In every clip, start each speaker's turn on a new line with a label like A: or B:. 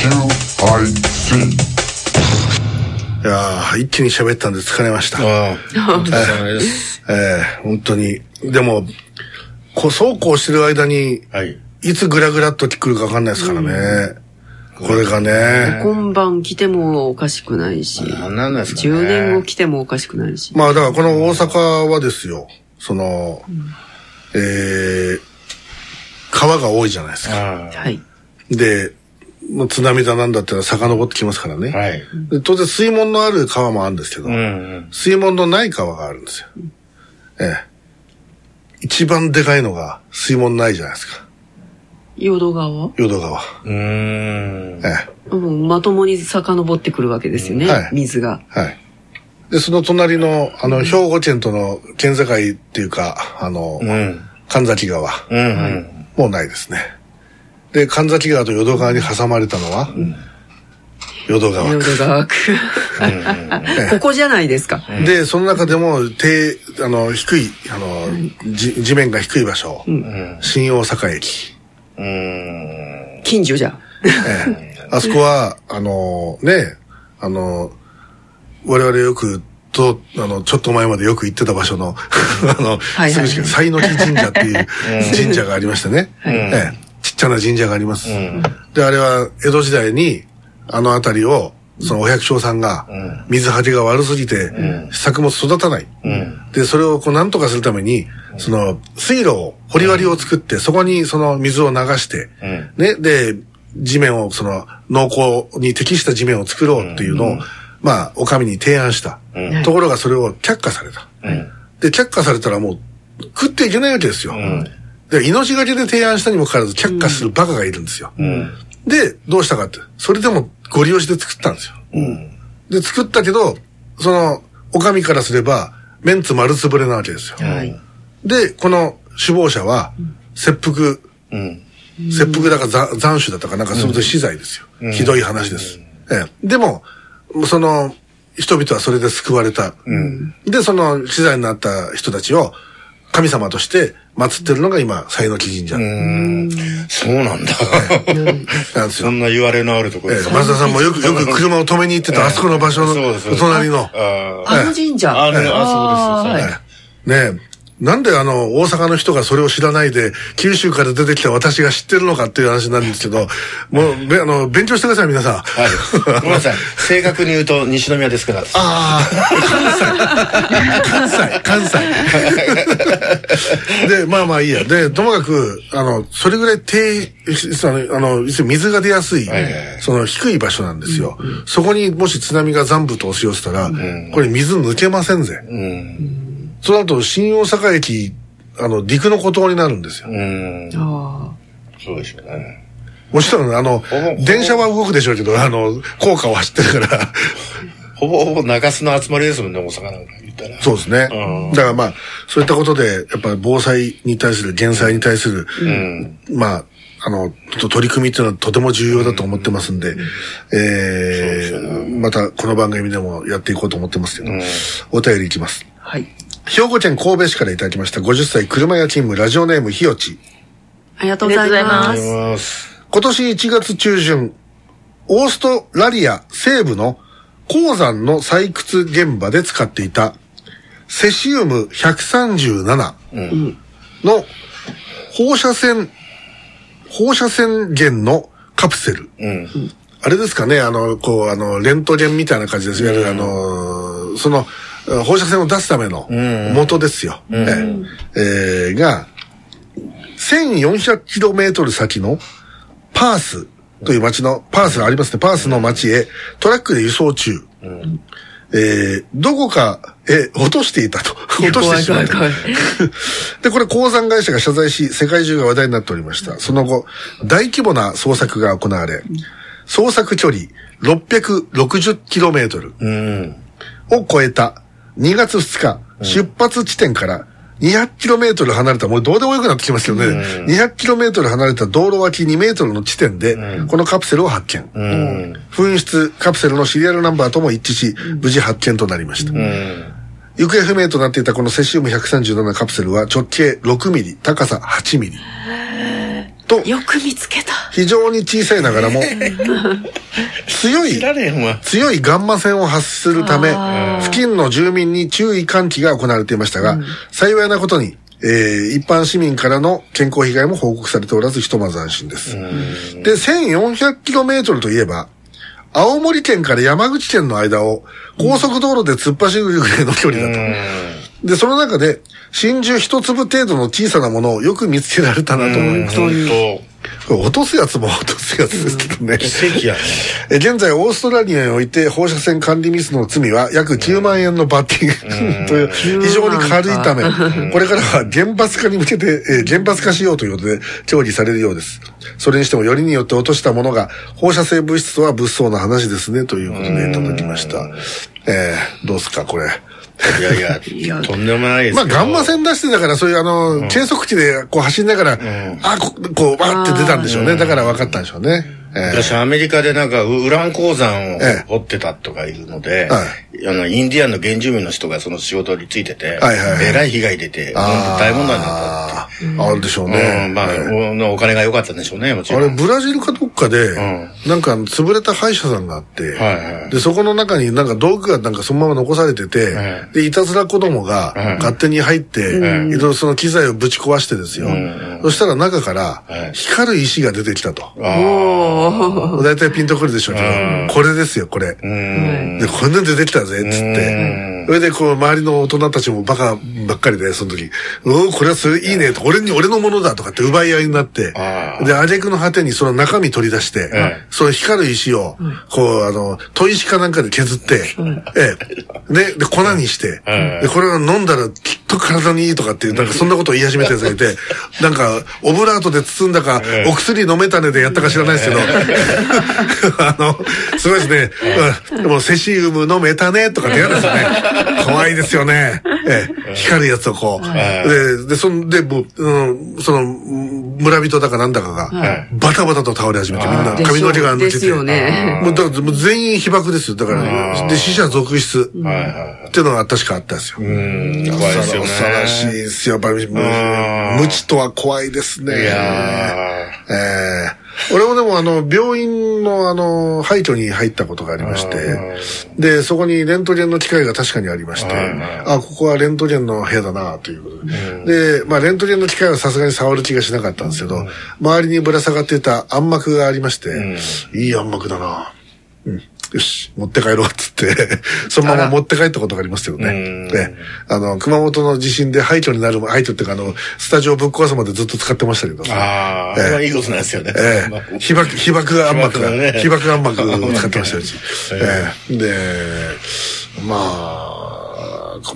A: いやー一気に喋ったんで疲れました。
B: ああ、本当です。
A: えー本当に。でも、こう、そうこうしてる間に、
B: はい。
A: いつグラグラっと来るか分かんないですからね。これがね。
C: 今晩来てもおかしくないし、
B: 何なんですかね。
C: 10年後来てもおかしくないし。
A: まあだからこの大阪はですよ、その、えー、川が多いじゃないですか。
B: あ
C: はい。
A: で、もう津波だなんだってのは遡ってきますからね。
B: あ。はい。
A: で当然水門のある川もあるんですけど、
B: うんうん。
A: 水門のない川があるんですよ。ええ。一番でかいのが水門ないじゃないですか。
C: 淀川？
A: 淀川。
B: うーん。
A: ええ。
C: うんまともに遡ってくるわけですよね、
A: はい
C: 水が。
A: はい。で、その隣の、あの、兵庫県との県境っていうか、あの、
B: うん。
A: 神崎川。
B: うんうん。
A: もうないですね。で、神崎川と淀川に挟まれたのは、淀川。
C: 淀川区。ここじゃないですか。
A: で、その中でも、低、あの、低い、あの、じ地面が低い場所、新大阪駅。
C: 近所じゃ。
A: ええ。あそこは、あの、ね、あの、我々よく、と、あの、ちょっと前までよく行ってた場所の、あの、
C: はい
A: すぐ近く、西の木神社っていう神社がありましてね。
C: はい。
A: ええちゃな神社があります。で、あれは江戸時代に、あの辺りを、そのお百姓さんが、水はけが悪すぎて、作物育たない。で、それをこうなんとかするために、その水路を、掘り割りを作って、そこにその水を流して、ね、で、地面を、その農耕に適した地面を作ろうっていうのを、まあ、お上に提案した。ところがそれを却下された。で、却下されたらもう、食っていけないわけですよ。で、命がけで提案したにもかかわらず却下するバカがいるんですよ。で、どうしたかって。それでもご利用しで作ったんですよ。で、作ったけど、その、お上からすれば、メンツ丸つぶれなわけですよ。
C: はい。
A: で、この首謀者は、切腹、
B: うん。
A: 切腹だかざ斬首だったかなんかそれで死罪ですよ。ひどい話です。ええ、でも、その、人々はそれで救われた。で、その死罪になった人たちを神様として祀ってるのが今、西の木神社
B: そうなんだ。
A: なん。
B: そんな言われのあるところ
A: ええ、
B: です。
A: 松田さんもよく、よく車を止めに行ってた、あそこの場所の隣の。
B: あ
C: の神社。
B: あの、あ、そうです。
C: はい
A: ねえ。なんであの、大阪の人がそれを知らないで、九州から出てきた私が知ってるのかっていう話なんですけど、もう、べあの、勉強してください、皆さん。
B: はい。ごめんなさい。正確に言うと西宮ですから。
A: ああ、関西、関西、関西。で、まあまあいいや。で、ともかく、あの、それぐらい低、あの、水が出やすい、その低い場所なんですよ。そこにもし津波が残部と押し寄せたら、これ水抜けませんぜ。その後、新大阪駅、あの、陸の孤島になるんですよ。
B: うん。
C: あ
B: そうでしょうね。
A: もちろん、あの電車は動くでしょうけど、あの、高架を走ってるから、
B: ほぼほぼ中洲の集まりですもんね、大阪なんか言ったら。
A: そうですね。だからまあ、そういったことで、やっぱり防災に対する、減災に対する、まあ、あの、と取り組みっていうのはとても重要だと思ってますんで、えー、またこの番組でもやっていこうと思ってますけど、お便りいきます。
C: あ。はい。
A: 兵庫県神戸市からいただきました50歳車屋勤務ラジオネームひよち。
C: ありがとうございま
B: ありがとう
C: す。
B: ございます。
A: 今年1月中旬、オーストラリア西部の鉱山の採掘現場で使っていたセシウム137の放射線、放射線源のカプセル。
B: うん。
A: あれですかね、あの、こう、あの、レントゲンみたいな感じです。いわゆる、あの、その、放射線を出すための元ですよ。えええーが、1400km 先のパースという町の、パースがありますね。パースの町へトラックで輸送中。えーどこかへ落としていたと。落としてしまった。で、これ鉱山会社が謝罪し、世界中が話題になっておりました。その後、大規模な捜索が行われ、捜索距離 660km
B: うん。
A: を超えた2月2日、出発地点から 200km 離れた、もうどうでもよくなってきますよね。200km 離れた道路脇2メートルの地点で、このカプセルを発見。
B: うん。
A: 紛失カプセルのシリアルナンバーとも一致し、無事発見となりました。
B: うん。
A: 行方不明となっていたこのセシウム137カプセルは直径6ミリ、高さ8ミリ。と
C: よく見つけた。
A: 非常に小さいながらも強い。強いガンマ線を発するため
C: あ
A: 付近の住民に注意喚起が行われていましたが、幸いなことに、えー一般市民からの健康被害も報告されておらずひとまず安心です。で、1400km といえば、青森県から山口県の間を高速道路で突っ走るぐらいの距離だと。で、その中で、真珠一粒程度の小さなものをよく見つけられたなと思います。落とすやつも落とすやつですけどね。
B: 当奇跡やね。
A: え現在、オーストラリアにおいて放射線管理ミスの罪は約9万円の罰金 という非常に軽いため、これからは厳罰化に向けて、えー厳罰化しようということで調理されるようです。それにしてもよりによって落としたものが放射性物質とは物騒な話ですねということでいただきました。えーどうですか、これ。
B: いやいや、とんでもないです
A: まあ。ガンマ線出してたから、そういうあの、計測器でこう走りながら、あ、ここう、わーって出たんでしょうね。だから分かったんでしょうね。えー
B: 私、アメリカでなんか、ウウラン鉱山を
A: ええ。
B: 掘ってたとかいうので、
A: は
B: あの、インディアンの原住民の人がその仕事についてて、
A: はいはいはい。
B: えらい被害出て、大問題になったって。
A: あるでしょう
B: う
A: ね。
B: ん、まあ、おお金が良かったんでしょうね、もち
A: あれ、
B: ろん。
A: ブラジルかどっかで、
B: ん。
A: なんか潰れた歯医者さんがあって、で、そこの中になんか道具がなんかそのまま残されてて、
B: ん
A: で、いたずら子供が
B: ん
A: 勝手に入って、いろいろその機材をぶち壊してですよ。そしたら中から
B: はい。
A: 光る石が出てきたと。大体ピンとくるでしょうけど、これですよ、これ。
B: うん。
A: で、こんなん出てきたぜ、つって。それで、こう、周りの大人たちもバカばっかりで、その時、おお、これはそれいいね、と、俺に、俺のものだ、とかって奪い合いになって、で、挙句の果てにその中身取り出して、
B: え
A: その光る石を、こう、あの、砥石かなんかで削って、ええ。で、で、粉にして、
B: うん。
A: で、これは飲んだらきっと体にいいとかっていう、なんかそんなことを言い始めたやつがいて、なんか、オブラートで包んだか、お薬飲めたねでやったか知らないですけど、あの、すごいですね。うん。でも、セシウム飲めたねとかってやるんですよね。怖いですよね。ええ、光るやつをこう。で、で、そんで、もう、うん、その、村人だかなんだかが、バタバタと倒れ始めて、みんな髪の毛が抜けて。
C: ですよね。
A: もうだから全員被爆ですよ。だから、で、死者続出。っていうのが確かあったんですよ。
B: うん。怖いですよね。
A: 恐ろしいですよ。やっぱり、無知とは怖いですね。
B: いや
A: ええ俺もでもあの、病院のあの、廃墟に入ったことがありまして、で、そこにレントゲンの機械が確かにありまして、あ、ここはレントゲンの部屋だなということで。で、まあレントゲンの機械はさすがに触る気がしなかったんですけど、周りにぶら下がっていた暗幕がありまして、いい暗幕だな。うん。よし、持って帰ろうっつって、そのまま持って帰ったことがありますけどね。ね。あの、熊本の地震で廃墟になる、廃墟っていうかあの、スタジオぶっ壊すまでずっと使ってましたけど。
B: ああ、
A: ええ。
B: それはいいことなんですよね。
A: ええ。被爆、被爆暗幕が、
B: 被爆がね。
A: 被爆暗幕を 使ってましたよ、うち。ええ。で、まあ、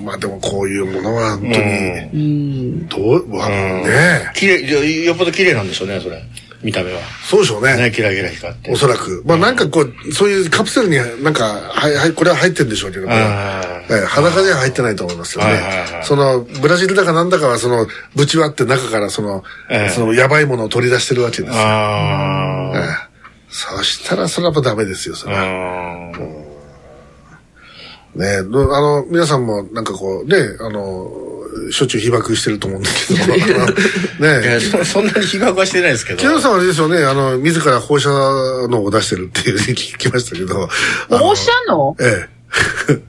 A: まあでもこういうものは本当に、どう、わね
B: 綺麗、よっぽど綺麗なんでしょうね、それ。見た目は。
A: そうでしょうね。
B: ね、キラキラ光って
A: お。そらく。まあなんかこう、そういうカプセルになんか、はい、はい、これは入ってるんでしょうけど、これは
B: あ
A: ええ裸では入ってないと思いますよねその、ブラジルだかなんだかはその、ぶち割って中からその
B: ええ、
A: そのやばいものを取り出してるわけですよ。
B: あ
A: ええそしたらそれはやっぱダメですよ、そ
B: あ。
A: れは。
B: あ
A: ねのあの、皆さんもなんかこう、ね、あの、しょっちゅう被爆してると思うんですけど、ね
B: そ そんなに被爆はしてないですけど。
A: 木下さんはあれですよね、あの、自ら放射能を出してるっていう聞きましたけど。
D: 放射能？
A: ええ。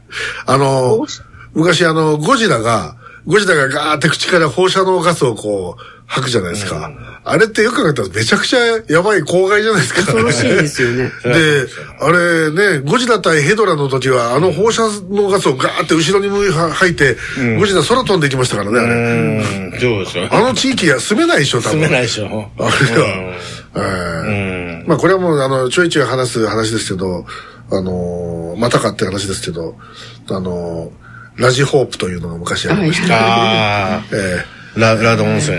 A: あの昔あの、ゴジラが、ゴジラがガーって口から放射能ガスをこう、吐くじゃないですか。あれってよく考えたらめちゃくちゃやばい公害じゃないですか。
C: 恐ろしいですよね。
A: で、あれね、ゴジラ対ヘドラの時は、あの放射能ガスをガーって後ろに向い吐いて、ゴジラ空飛んでいきましたからね、あ
B: う
A: れ。
B: ん、そうですよ。
A: あの地域は住めないでしょ、多分。
B: 住めないでしょ。
A: あれは。ええまあこれはもう、あの、ちょいちょい話す話ですけど、あの、またかって話ですけど、あの、ラジホープというのが昔ありまして、
B: ああ。
A: え
B: ラ、ラド温泉。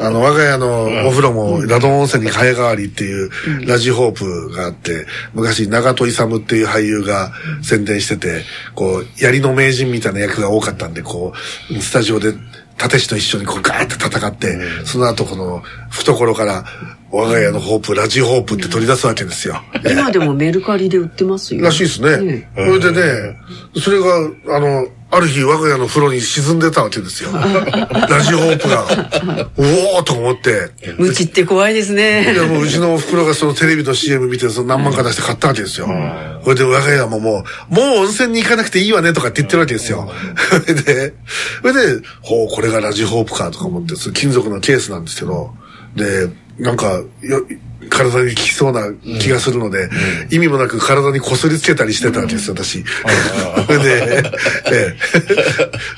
A: あの、我が家のお風呂もラドン温泉に替え替わりっていうラジホープがあって、昔長戸勇っていう俳優が宣伝してて、こう、槍の名人みたいな役が多かったんで、こう、スタジオで立石と一緒にこうガーって戦って、その後この懐から我が家のホープ、ラジホープって取り出すわけですよ。ええ
C: 今でもメルカリで売ってますよ。
A: らしいですね。それでね、それが、あの、ある日我が家の風呂に沈んでたわけですよ。ラジオホープが。おおと思って。
C: 無知って怖いです
A: い
C: ね。
A: やもううちのお袋がそのテレビの CM 見てその何万か出して買ったわけですよ。これで我が家ももう、もう温泉に行かなくていいわねとかって言ってるわけですよ。それ で、それで、ほう、これがラジオホープかとか思って、金属のケースなんですけど、で、なんか、よ体に効きそうな気がするので、意味もなく体にこすりつけたりしてたわけですよ、私。それ で、ええ、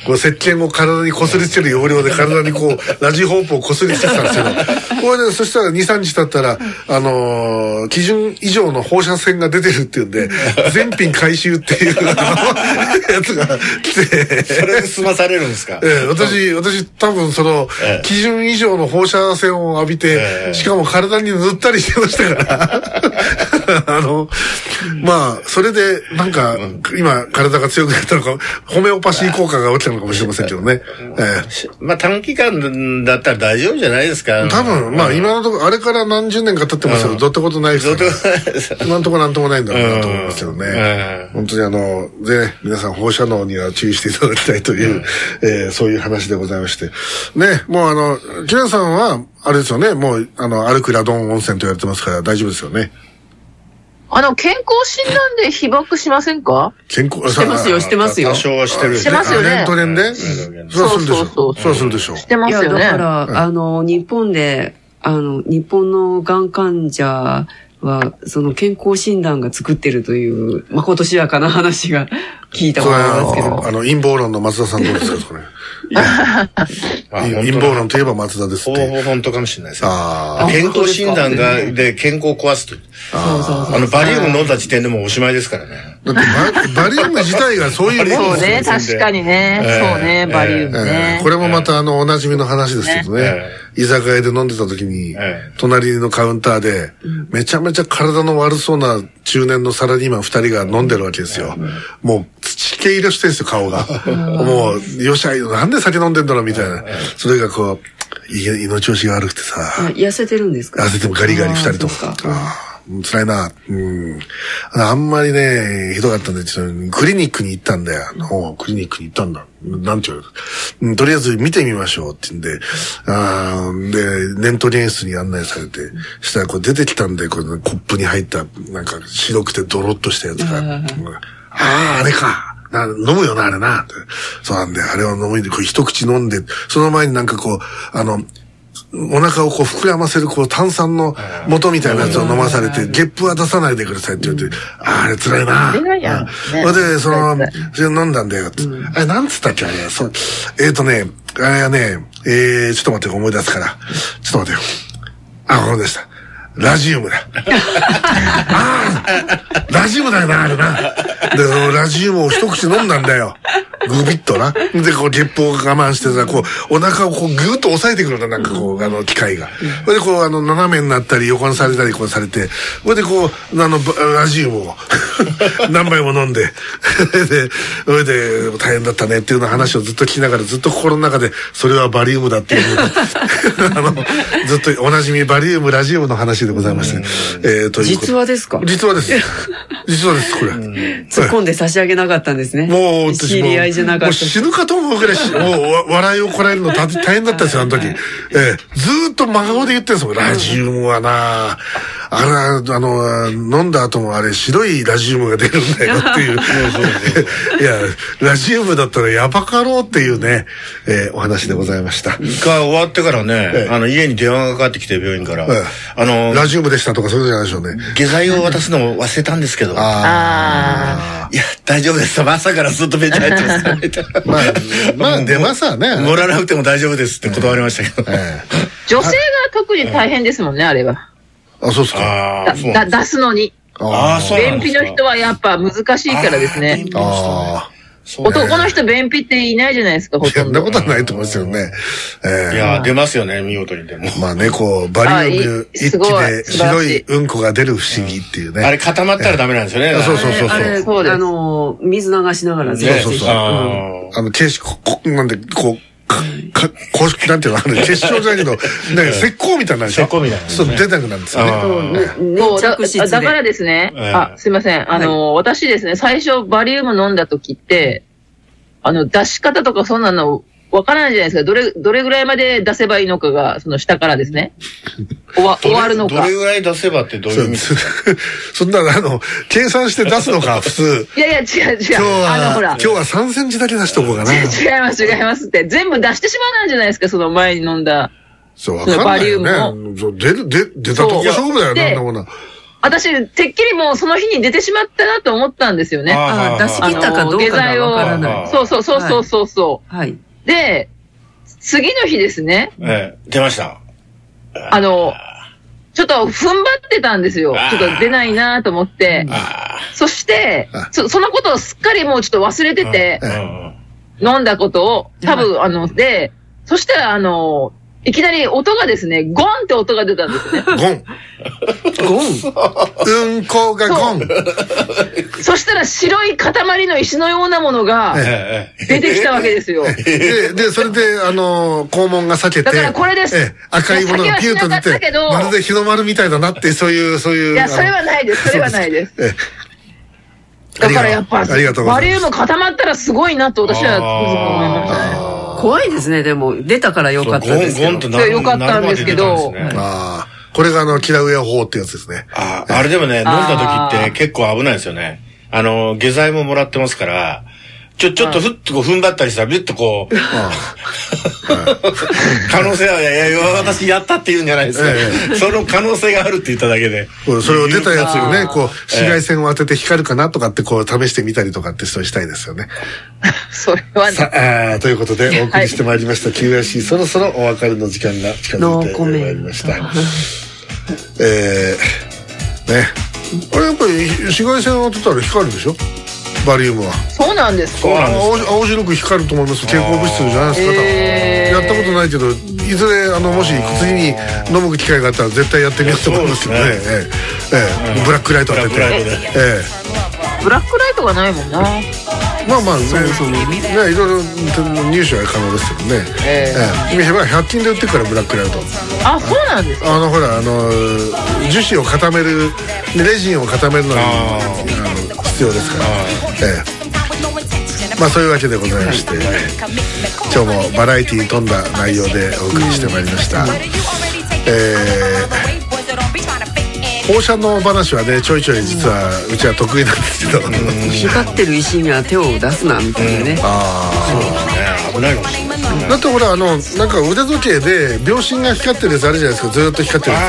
A: こう石鹸を体にこすりつける要領で体にこう、ラジオホープをこすりつけてたんですけど、これで、そしたら2、3日経ったら、あのー基準以上の放射線が出てるっていうんで、全品回収っていう、やつが来て、
B: それで済まされるんですか？
A: ええ、私、私、多分その
B: ええ、
A: 基準以上の放射線を浴びて、
B: ええ
A: しかも体に塗ったりしてましたから。あの、まあ、それで、なんか、今、体が強くなったのか、ホメオパシー効果が起きたのかもしれませんけどね。ええ。
B: まあ短期間だったら大丈夫じゃないですか。
A: 多分、まあ
B: うん。
A: 今のところ、あれから何十年か経ってますけど、どうってことないです
B: どう
A: から
B: ってことないです。
A: 今のところなんともないんだろうなと思いますけどね。
B: うん。
A: 本当にあの、で、皆さん放射能には注意していただきたいという、えーそういう話でございまして。ね、もうあの、キラさんは、あれですよね、もう、あの、歩くラドン温泉と言われてますから大丈夫ですよね。
D: あの、健康診断で被爆しませんか？
A: 健康、
C: してますよ、してますよ
B: 多。少はしてる
D: してますよね
A: レントゲンで、
B: ん
A: それはするでしょ。
D: そうそうそう
A: それはするでしょう。
D: してま
C: いや、
D: すよね。
C: だから、あの、日本で、あの、日本のがん患者は、その健康診断が作ってるという、まことしやかな話が聞いた
A: こ
C: とありますけど。
A: あの、陰謀論の松田さんどうですか、それ？
B: あ
A: 陰謀論といえば松田ですって。
B: ほぼ本当かもしれないです健康診断が、で健康を壊すと。
C: そうそうそう。
B: あの、バリウム飲んだ時点でもうおしまいですからね。
A: あ。だってバ、バリウム自体がそういうもん
D: そう
A: ですよ
D: ね、確かにね。
B: ええ
D: そうね、バリウム
A: え
D: ね
A: え。これもまたあの、おなじみの話ですけどね。
B: え
A: 居酒屋で飲んでた時に、
B: ええ
A: 隣のカウンターで、めちゃめちゃ体の悪そうな中年のサラリーマン二人が飲んでるわけですよ。もう土系色してるんですよ、顔が。もう、よっしゃ、なんで酒飲んでんだろうみたいな。それがこう、い胃の調子が悪くてさ。
C: あ痩せてるんですか？
A: 痩せてもガリガリ二人とも。辛いな。うん。あんまりね、ひどかったんで、クリニックに行ったんだよ。おうクリニックに行ったんだ。なんて言うんとりあえず見てみましょうって言うんで、あーで、レントゲン室に案内されて、したらこう出てきたんで、このコップに入った、なんか白くてドロッとしたやつが、うんああ、あれか。な飲むよな、あれな。そうなんで、あれを飲むで、こう一口飲んで、その前になんかこう、あの、お腹をこう膨らませるこう炭酸の元みたいなやつを飲まされて、ゲップは出さないでくださいって言われて、あれ辛いな。
D: 辛いやん
A: で、そのそれ飲んだんだよって。あれ、なんつったっけあれ？そうえっ、とね、あれはね、えー、ちょっと待って、思い出すから。ちょっと待ってよ。あ、思い出した。ラジウムだ。ああ、ラジウムだよな、あれな。で、そのラジウムを一口飲んだんだよ。グビッとな。で、こう、ゲップを我慢してさ、こう、お腹をこう、ぐーっと押さえてくるんだ、なんかこう、あの、機械が。それで、こう、あの、斜めになったり、横にされたり、こうされて、それで、こう、あの、ばラジウムを 何杯も飲んで、で、それで、大変だったねっていうような話をずっと聞きながら、ずっと心の中で、それはバリウムだっていうあの、ずっとおなじみバリウム、ラジウムの話でございまして、えー、と
C: 実話ですか？
A: 実話です。実話です、これ。
C: 突っ込んで差し上げなかったんですね。
A: もう、私
C: 知り合いじゃなかった。
A: 死ぬかと思うぐらいし、もうわ笑いをこらえるの大大変だったんですよ、あの時。ええずーっと真顔で言ってるんですよ、ラジウムはなあれは、あの、飲んだ後もあれ、白いラジウムが出るんだよっていう。いや、ラジウムだったらやばかろうっていうね、えーお話でございました。
B: が終わってからね、
A: ええ
B: あの、家に電話がかかってきて、病院から。
A: ええ
B: あの、
A: ラジウムでしたとかそういうのじゃないでしょうね。
B: 下剤を渡すのを忘れたんですけど。
A: あ
B: いや、大丈夫です。朝からずっとベンチ入ってます。
A: まあ、まあ、出ますわね。
B: 盛らなくても大丈夫ですって断りましたけど。
A: え
D: 女性が特に大変ですもんね、あれは。
A: えあ、そうっすか。
D: 出すのに。
B: ああ、そう
D: 便秘の人はやっぱ難しいからですね。
A: あ
B: そう
D: 男の人便秘っていないじゃないですか、ほとんど。
A: そんなこ。とはないと思いますよね。ええ
B: いや、出ますよね、見事にでも。
A: まあね、こう、バリウム一気
D: すごい。
A: で白いうんこが出る不思議っていうね。
B: あれ固まったらダメなんですよね。
A: あそうそうそう
C: あれ、
D: そう
C: あの、水流しながら
B: ね。
C: ぜひ
A: そうそう。そう
B: あ
A: あの、結晶、こ、こなんで、こう、か、か、こう、なんていうの、あれ、結晶じゃないけど、なんか石膏みたいなんでしょ？
B: 石膏みたいなね。
A: そう、出なくなるんですよね。
D: うだ。だからですね、
B: ええ。
D: あ、すいません。あの、私ですね、最初バリウム飲んだ時って、あの、出し方とかそんなの、わからないじゃないですか。どれ、どれぐらいまで出せばいいのかが、その下からですね。終わ、終わるのか
B: どれ。ぐらい出せばってどういう意味？ですか
A: そんな、あの、計算して出すのか、普通。
D: いやいや、違う違う。
A: 今日
D: あの、ほら
A: は、。今日は3センチだけ出しとこうかな。
D: 違います、違いますって。全部出してしまうなんじゃないですか、その前に飲んだ。
A: そう、わかんないよ
D: バリウ
A: ね。そう出る、出、出たとこ勝負だよ、
D: そう
A: なんだもんな。
D: 私、てっきりもうその日に出てしまったなと思ったんですよね。
C: あ出し切ったかどうかがわからない。
D: そうそうそうそうそうそう。
C: はい。
D: で、次の日ですね、
B: ええ、出ました。
D: あの、ちょっと踏ん張ってたんですよ。ちょっと出ないなと思って。
B: あ
D: そして
A: あ、
D: そそのことをすっかりもうちょっと忘れてて飲んだことを、多分、あの、で、そしたら、あの、いきなり音がですね、ゴンって音が出たんですね。
A: ゴン。
C: ゴン
A: うんこがゴン。
D: そしたら白い塊の石のようなものが
B: ええ
D: 出てきたわけですよ。
A: で、で、それで、あの、肛門が裂けて、
D: だからこれです
A: ええ赤いものがピューと出て、まるで日の丸みたいだなって、そういう、そういう。
D: いや、それはないです。それはないです。
A: え
D: だからやっぱ、バリウム固まったらすごいなと私は思いましたね。
C: 怖いですね、でも。出たからよかったですけど。
B: ゴンゴンとなる
D: よかったんですけど
A: ああ、これがあの、キラウエア法ってやつですね。
B: ああれでもね、飲んだ時って結構危ないですよね。あの、下剤ももらってますから、ちょ、ちょっとふっとこう踏ん張ったりしたら、ビュッとこう、可能性は、いやいや、私やったって言うんじゃないですか。
A: え
B: その可能性があるって言っただけで。
A: それを出たやつをね、こう、
B: ええ。
A: 紫外線を当てて光るかなとかってこう、試してみたりとかってそうしたいですよね。
D: それは
A: さ
D: ね。
A: あ、ということでお送りしてまいりました。QIC、そろそろお別れの時間が近づいてまいりました。えー、ね。あれやっぱり紫外線を当てたら光るでしょ？バリウムは。
D: そうなんですか？
B: そうなんです
A: 青青白く光ると思います。蛍光物質じゃないですか、多分。
D: へー
A: やったことないけど、いずれ、あの、もし次に飲む機会があったら絶対やってみようと思いますけどね。
B: そう
A: ええええブラックライト当てて。
B: ブラックライトで
A: え
D: ブラックライトがないもんな。
A: えまあまあね、ね、いろいろ入手は可能ですけどね。
D: え
A: ええ。今100均で売ってるからブラックライト。
D: あ、そうなんですか？
A: あのほらあの樹脂を固めるレジンを固めるのに必要ですから、ええ。まあそういうわけでございまして、今日もバラエティに富んだ内容でお送りしてまいりました、えー放射能話はねちょいちょい実はうちは得意なんですけど、
C: 光ってる石には手を出すな、みたいなね。
A: あ
B: そうですね。危ないかもしれない。
A: あだってほらあのなんか腕時計で秒針が光ってるやつあるじゃないですか。ずーっと光ってるや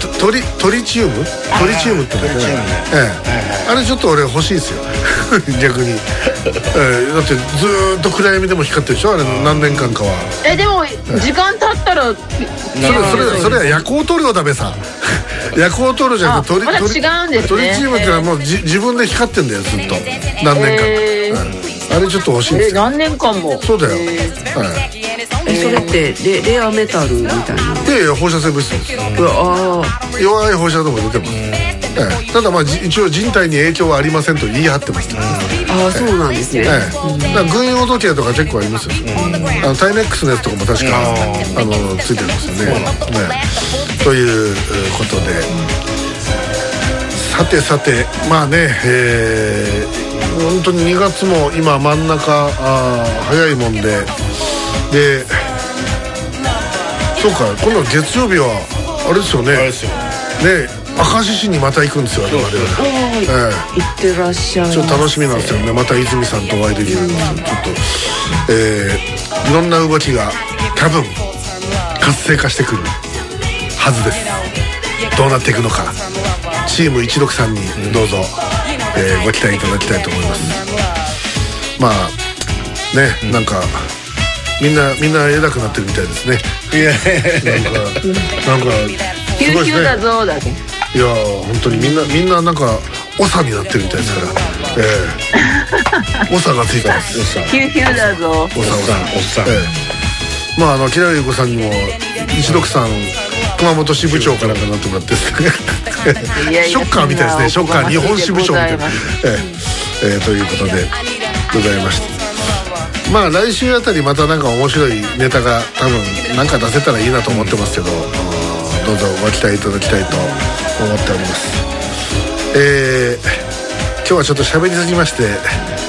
A: つ。あトリトリチウム？トリチウムって言うんだよね。ええ。あれちょっと俺欲しいですよ。逆に、ええ。だってずーっと暗闇でも光ってるでしょ？あれ何年間かは。
D: え、でも、時間経ったら、
A: それそれそれは夜光塗料だべさ。夜光塗料じゃなくてトリ
D: あまだ
A: トリ
D: 違うんですね。
A: トリチウムってのはもうじ自分で光ってんだよずっと。何年間。か、
D: へー
A: うんあれちょっと欲しいんで
D: え、
A: すよ、
D: 何年間も。
A: そうだよ、
D: え
A: はい。
C: えそれってレレアメタルみたいな？
A: いやいや放射性物質です
C: うわあ
A: 弱い放射能も出てます、ええ。ただまあじ一応人体に影響はありませんと言い張ってます、
C: ああそうなんですね、
A: ええ、だ軍用時計とか結構ありますよ、あのタイメックスのやつとかも確か、あのついてますよね。ね。ということで。さてさてまあねえー本当に2月も今真ん中あー早いもんででそうか今度月曜日はあれですよね。
B: あれですよ。
A: ね明石市にまた行くんですよ我々ええ。
C: 行ってらっしゃい
A: ちょっと楽しみなんですよね。また泉さんとお会いできるんですよちょっとえー、いろんな動きが多分活性化してくるはずです。どうなっていくのか。チーム163にどうぞ、えーご期待いただきたいと思います。まあね、なんかみんなみんな偉くなってるみたいですね。
B: いや。
A: なんかなんか
D: ヒューヒューだ
A: ね
D: ぞ、だけ。
A: いやー本当にみんなみんななんか長になってるみたいですから。ええ。長がついてます。
D: ヒューヒューだぞ。
A: おさ
B: おっさん、おっさん。
A: ええ。まああの木田優子さんにも一六さん熊本支部長からかなって。もらってショッカーみたいですね。ショッカー日本支部長みたいな。ええ。ええということでございましてまあ来週あたりまたなんか面白いネタが多分なんか出せたらいいなと思ってますけど、うんどうぞご期待いただきたいと思っております。えー今日はちょっと喋りすぎまして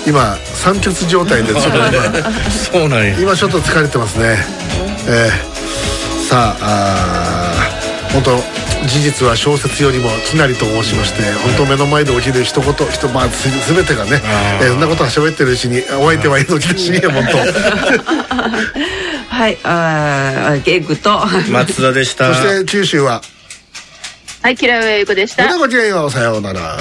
A: 今酸欠状態でちょっと 今
B: そうなんや。
A: 今ちょっと疲れてますね。えー、さああ本当事実は小説よりもきなりと申しまして本当目の前で起きる一言一まあす全てがね、えー、そんなことは喋ってるうちにお相手は猪木だし本当。
C: はいああゲグと。
B: 松田でした。
A: そして九州は。
D: はい、キラウエイコでした。
A: またごきげんようさようなら